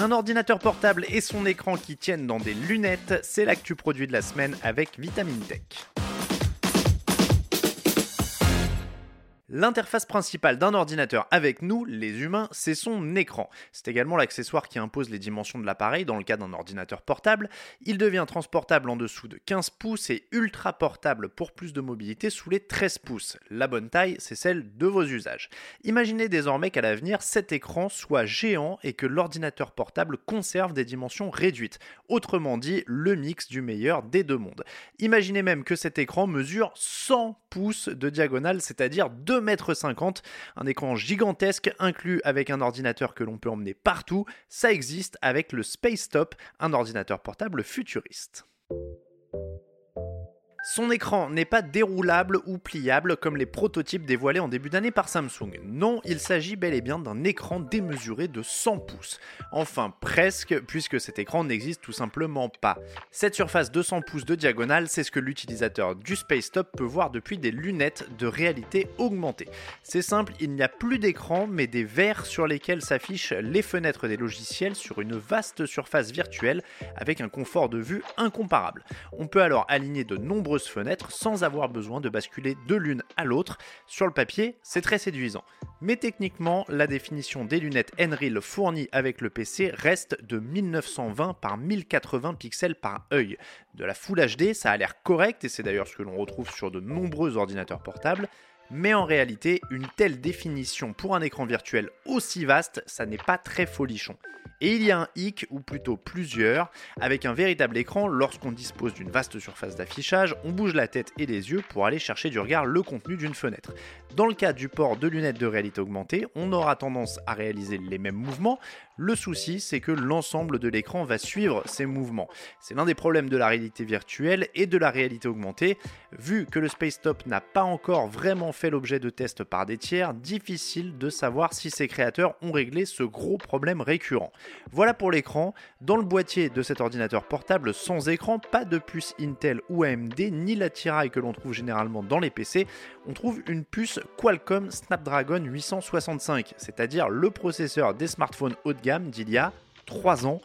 Un ordinateur portable et son écran qui tiennent dans des lunettes, c'est l'actu produit de la semaine avec Vitamine Tech. L'interface principale d'un ordinateur avec nous, les humains, c'est son écran. C'est également l'accessoire qui impose les dimensions de l'appareil dans le cas d'un ordinateur portable. Il devient transportable en dessous de 15 pouces et ultra portable pour plus de mobilité sous les 13 pouces. La bonne taille, c'est celle de vos usages. Imaginez désormais qu'à l'avenir, cet écran soit géant et que l'ordinateur portable conserve des dimensions réduites. Autrement dit, le mix du meilleur des deux mondes. Imaginez même que cet écran mesure 100 pouces de diagonale, c'est-à-dire 2 2,50 m, un écran gigantesque inclus avec un ordinateur que l'on peut emmener partout, ça existe avec le Space Top, un ordinateur portable futuriste. Son écran n'est pas déroulable ou pliable comme les prototypes dévoilés en début d'année par Samsung. Non, il s'agit bel et bien d'un écran démesuré de 100 pouces. Enfin, presque, puisque cet écran n'existe tout simplement pas. Cette surface de 100 pouces de diagonale, c'est ce que l'utilisateur du SpaceTop peut voir depuis des lunettes de réalité augmentée. C'est simple, il n'y a plus d'écran, mais des verres sur lesquels s'affichent les fenêtres des logiciels sur une vaste surface virtuelle avec un confort de vue incomparable. On peut alors aligner de nombreux fenêtres sans avoir besoin de basculer de l'une à l'autre. Sur le papier, c'est très séduisant. Mais techniquement, la définition des lunettes Enreal fournies avec le PC reste de 1920 par 1080 pixels par œil. De la Full HD, ça a l'air correct et c'est d'ailleurs ce que l'on retrouve sur de nombreux ordinateurs portables. Mais en réalité, une telle définition pour un écran virtuel aussi vaste, ça n'est pas très folichon. Et il y a un hic, ou plutôt plusieurs, avec un véritable écran, lorsqu'on dispose d'une vaste surface d'affichage, on bouge la tête et les yeux pour aller chercher du regard le contenu d'une fenêtre. Dans le cas du port de lunettes de réalité augmentée, on aura tendance à réaliser les mêmes mouvements. Le souci, c'est que l'ensemble de l'écran va suivre ces mouvements. C'est l'un des problèmes de la réalité virtuelle et de la réalité augmentée. Vu que le Space Top n'a pas encore vraiment fait l'objet de tests par des tiers, difficile de savoir si ses créateurs ont réglé ce gros problème récurrent. Voilà pour l'écran. Dans le boîtier de cet ordinateur portable sans écran, pas de puce Intel ou AMD, ni la tiraille que l'on trouve généralement dans les PC. On trouve une puce Qualcomm Snapdragon 865, c'est-à-dire le processeur des smartphones haut de gamme d'il y a 3 ans.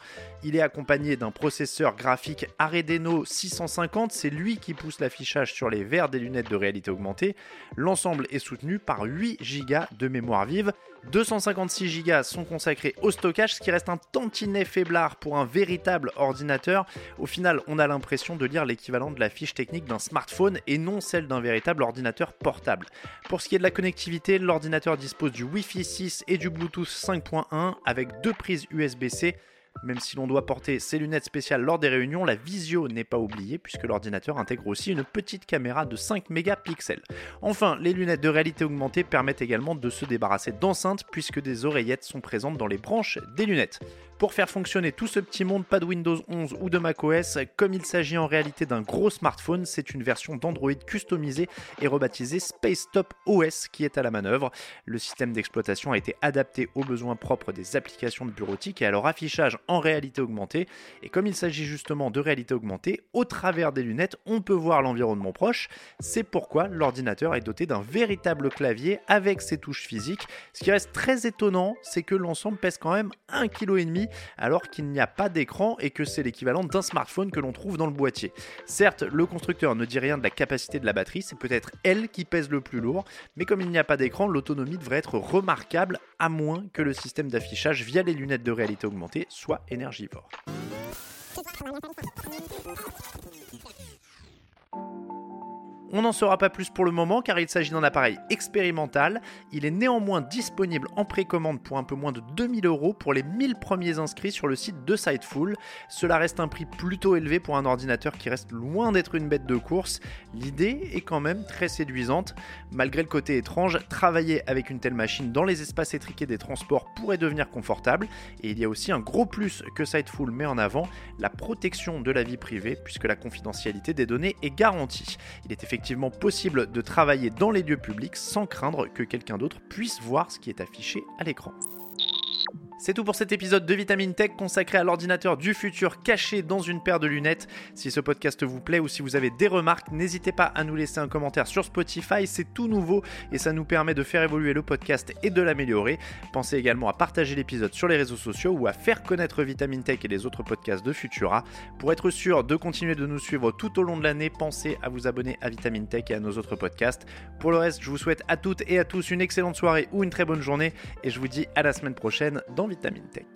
Il est accompagné d'un processeur graphique Aredeno 650, c'est lui qui pousse l'affichage sur les verres des lunettes de réalité augmentée. L'ensemble est soutenu par 8 Go de mémoire vive. 256 Go sont consacrés au stockage, ce qui reste un tantinet faiblard pour un véritable ordinateur. Au final, on a l'impression de lire l'équivalent de la fiche technique d'un smartphone et non celle d'un véritable ordinateur portable. Pour ce qui est de la connectivité, l'ordinateur dispose du Wi-Fi 6 et du Bluetooth 5.1 avec deux prises USB-C même si l'on doit porter ses lunettes spéciales lors des réunions, la visio n'est pas oubliée puisque l'ordinateur intègre aussi une petite caméra de 5 mégapixels. Enfin, les lunettes de réalité augmentée permettent également de se débarrasser d'enceintes puisque des oreillettes sont présentes dans les branches des lunettes. Pour faire fonctionner tout ce petit monde, pas de Windows 11 ou de macOS, comme il s'agit en réalité d'un gros smartphone, c'est une version d'Android customisée et rebaptisée SpaceTop OS qui est à la manœuvre. Le système d'exploitation a été adapté aux besoins propres des applications de bureautique et à leur affichage en réalité augmentée. Et comme il s'agit justement de réalité augmentée, au travers des lunettes, on peut voir l'environnement proche. C'est pourquoi l'ordinateur est doté d'un véritable clavier avec ses touches physiques. Ce qui reste très étonnant, c'est que l'ensemble pèse quand même 1,5 kg alors qu'il n'y a pas d'écran et que c'est l'équivalent d'un smartphone que l'on trouve dans le boîtier. Certes, le constructeur ne dit rien de la capacité de la batterie, c'est peut-être elle qui pèse le plus lourd, mais comme il n'y a pas d'écran, l'autonomie devrait être remarquable à moins que le système d'affichage via les lunettes de réalité augmentée soit énergivore. On n'en saura pas plus pour le moment car il s'agit d'un appareil expérimental. Il est néanmoins disponible en précommande pour un peu moins de 2000 euros pour les 1000 premiers inscrits sur le site de Siteful. Cela reste un prix plutôt élevé pour un ordinateur qui reste loin d'être une bête de course. L'idée est quand même très séduisante. Malgré le côté étrange, travailler avec une telle machine dans les espaces étriqués des transports pourrait devenir confortable. Et il y a aussi un gros plus que Siteful met en avant, la protection de la vie privée puisque la confidentialité des données est garantie. Possible de travailler dans les lieux publics sans craindre que quelqu'un d'autre puisse voir ce qui est affiché à l'écran. C'est tout pour cet épisode de Vitamine Tech consacré à l'ordinateur du futur caché dans une paire de lunettes. Si ce podcast vous plaît ou si vous avez des remarques, n'hésitez pas à nous laisser un commentaire sur Spotify, c'est tout nouveau et ça nous permet de faire évoluer le podcast et de l'améliorer. Pensez également à partager l'épisode sur les réseaux sociaux ou à faire connaître Vitamine Tech et les autres podcasts de Futura. Pour être sûr de continuer de nous suivre tout au long de l'année, pensez à vous abonner à Vitamine Tech et à nos autres podcasts. Pour le reste, je vous souhaite à toutes et à tous une excellente soirée ou une très bonne journée et je vous dis à la semaine dans Vitamine Tech.